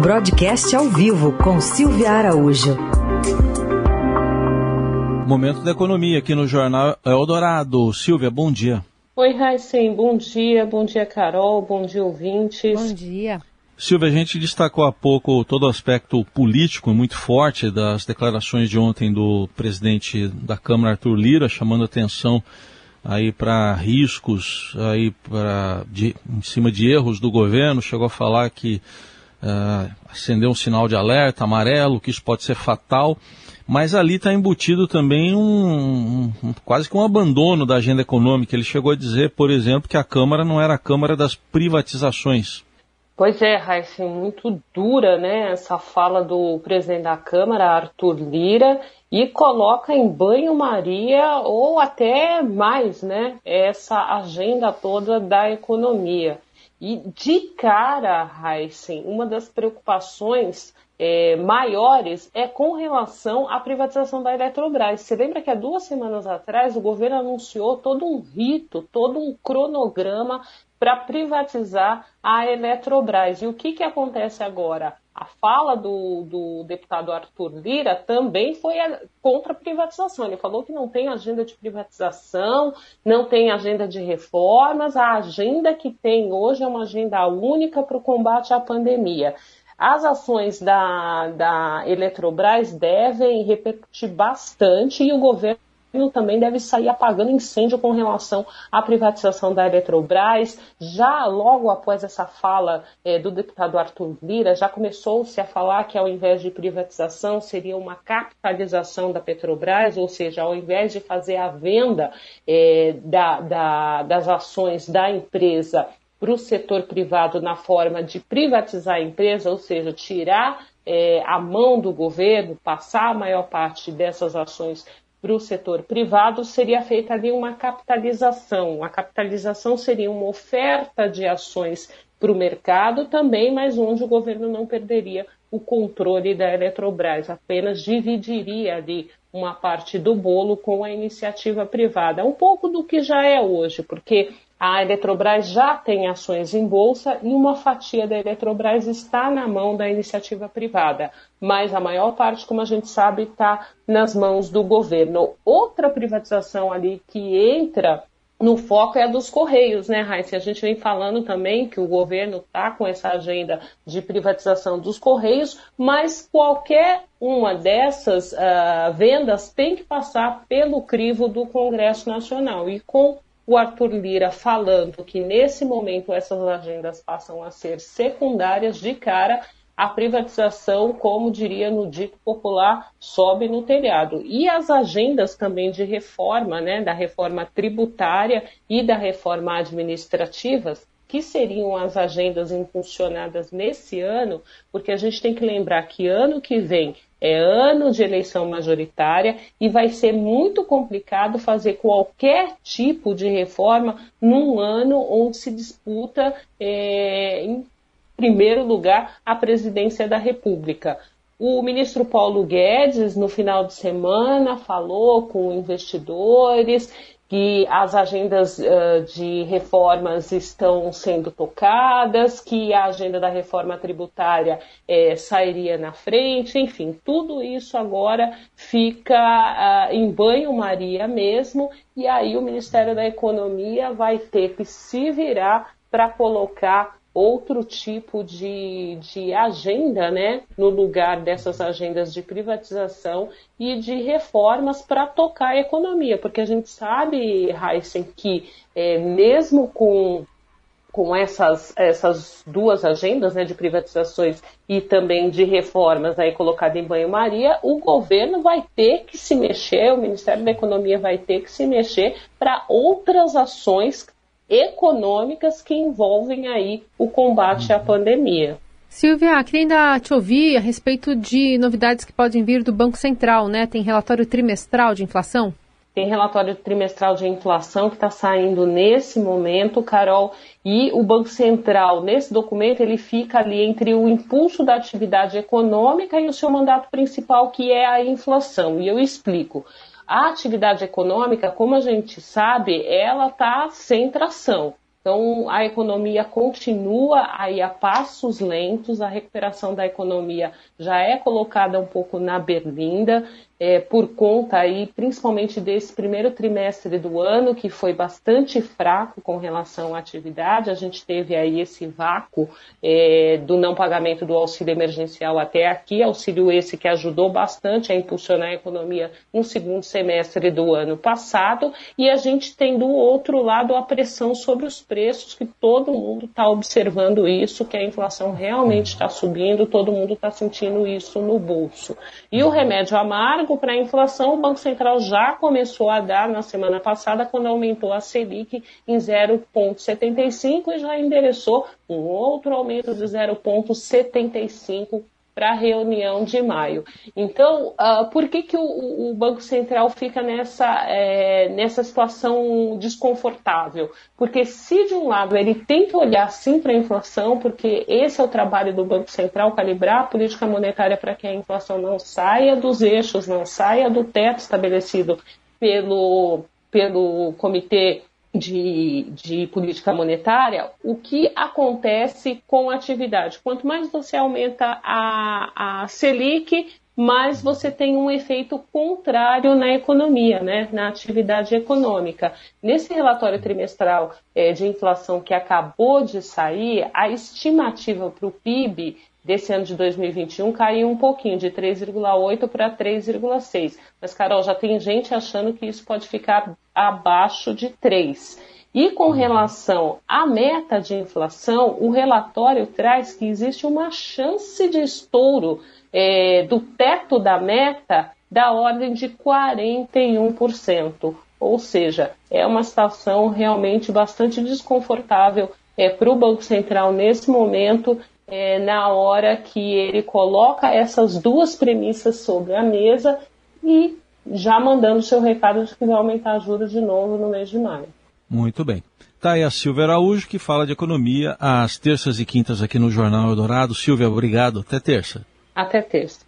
Broadcast ao vivo com Silvia Araújo. Momento da economia aqui no Jornal Eldorado. Silvia, bom dia. Oi, Raíssen, bom dia. Bom dia, Carol. Bom dia, ouvintes. Bom dia. Silvia, a gente destacou há pouco todo o aspecto político muito forte das declarações de ontem do presidente da Câmara, Arthur Lira, chamando atenção aí para riscos aí para em cima de erros do governo, chegou a falar que uh, acendeu um sinal de alerta amarelo, que isso pode ser fatal, mas ali está embutido também um, um, quase que um abandono da agenda econômica. Ele chegou a dizer, por exemplo, que a Câmara não era a Câmara das privatizações. Pois é, Raíssa, muito dura né, essa fala do presidente da Câmara, Arthur Lira, e coloca em banho-maria ou até mais né, essa agenda toda da economia. E de cara, Heisen, uma das preocupações é, maiores é com relação à privatização da Eletrobras. Você lembra que há duas semanas atrás o governo anunciou todo um rito, todo um cronograma para privatizar a Eletrobras. E o que, que acontece agora? A fala do, do deputado Arthur Lira também foi contra a privatização. Ele falou que não tem agenda de privatização, não tem agenda de reformas. A agenda que tem hoje é uma agenda única para o combate à pandemia. As ações da, da Eletrobras devem repercutir bastante e o governo também deve sair apagando incêndio com relação à privatização da Eletrobras. Já logo após essa fala é, do deputado Arthur Lira, já começou-se a falar que ao invés de privatização seria uma capitalização da Petrobras, ou seja, ao invés de fazer a venda é, da, da, das ações da empresa para o setor privado na forma de privatizar a empresa, ou seja, tirar é, a mão do governo, passar a maior parte dessas ações para o setor privado, seria feita ali uma capitalização. A capitalização seria uma oferta de ações para o mercado também, mas onde o governo não perderia o controle da Eletrobras, apenas dividiria ali uma parte do bolo com a iniciativa privada. Um pouco do que já é hoje, porque a Eletrobras já tem ações em bolsa e uma fatia da Eletrobras está na mão da iniciativa privada, mas a maior parte, como a gente sabe, está nas mãos do governo. Outra privatização ali que entra no foco é a dos Correios, né, Raíssa? A gente vem falando também que o governo está com essa agenda de privatização dos Correios, mas qualquer uma dessas uh, vendas tem que passar pelo crivo do Congresso Nacional. E com o Arthur Lira falando que nesse momento essas agendas passam a ser secundárias de cara, a privatização, como diria no dito popular, sobe no telhado. E as agendas também de reforma, né, da reforma tributária e da reforma administrativa, que seriam as agendas impulsionadas nesse ano, porque a gente tem que lembrar que ano que vem é ano de eleição majoritária e vai ser muito complicado fazer qualquer tipo de reforma num ano onde se disputa, é, em primeiro lugar, a presidência da República. O ministro Paulo Guedes, no final de semana, falou com investidores que as agendas uh, de reformas estão sendo tocadas, que a agenda da reforma tributária eh, sairia na frente, enfim, tudo isso agora fica uh, em banho-maria mesmo, e aí o Ministério da Economia vai ter que se virar para colocar outro tipo de, de agenda né, no lugar dessas agendas de privatização e de reformas para tocar a economia, porque a gente sabe, Heisen, que é, mesmo com com essas, essas duas agendas né, de privatizações e também de reformas aí colocada em banho-maria, o governo vai ter que se mexer, o Ministério da Economia vai ter que se mexer para outras ações econômicas que envolvem aí o combate à pandemia. Silvia, queria ainda te ouvir a respeito de novidades que podem vir do Banco Central, né? Tem relatório trimestral de inflação? Tem relatório trimestral de inflação que está saindo nesse momento, Carol, e o Banco Central, nesse documento, ele fica ali entre o impulso da atividade econômica e o seu mandato principal, que é a inflação. E eu explico. A atividade econômica, como a gente sabe, ela está sem tração. Então, a economia continua aí a passos lentos, a recuperação da economia já é colocada um pouco na berlinda, é, por conta aí, principalmente desse primeiro trimestre do ano, que foi bastante fraco com relação à atividade. A gente teve aí esse vácuo é, do não pagamento do auxílio emergencial até aqui, auxílio esse que ajudou bastante a impulsionar a economia no segundo semestre do ano passado. E a gente tem do outro lado a pressão sobre os preços, que todo mundo está observando isso, que a inflação realmente está subindo, todo mundo está sentindo isso no bolso. E o remédio amargo para a inflação, o Banco Central já começou a dar na semana passada, quando aumentou a Selic em 0,75 e já endereçou um outro aumento de 0,75 para a reunião de maio. Então, uh, por que, que o, o, Banco Central fica nessa, é, nessa situação desconfortável? Porque se de um lado ele tem que olhar sim para a inflação, porque esse é o trabalho do Banco Central, calibrar a política monetária para que a inflação não saia dos eixos, não saia do teto estabelecido pelo, pelo Comitê de, de, política monetária, o que acontece com a atividade? Quanto mais você aumenta a, a Selic, mais você tem um efeito contrário na economia, né, na atividade econômica. Nesse relatório trimestral é, de inflação que acabou de sair, a estimativa para o PIB desse ano de 2021 caiu um pouquinho, de 3,8 para 3,6. Mas, Carol, já tem gente achando que isso pode ficar abaixo de 3. E com relação à meta de inflação, o relatório traz que existe uma chance de estouro é, do teto da meta da ordem de 41%. Ou seja, é uma situação realmente bastante desconfortável é, para o Banco Central nesse momento é, na hora que ele coloca essas duas premissas sobre a mesa e já mandando seu recado de que vai aumentar a juros de novo no mês de maio. Muito bem. Tá aí a Silvia Araújo, que fala de economia às terças e quintas aqui no Jornal Eldorado. Silvia, obrigado. Até terça. Até terça.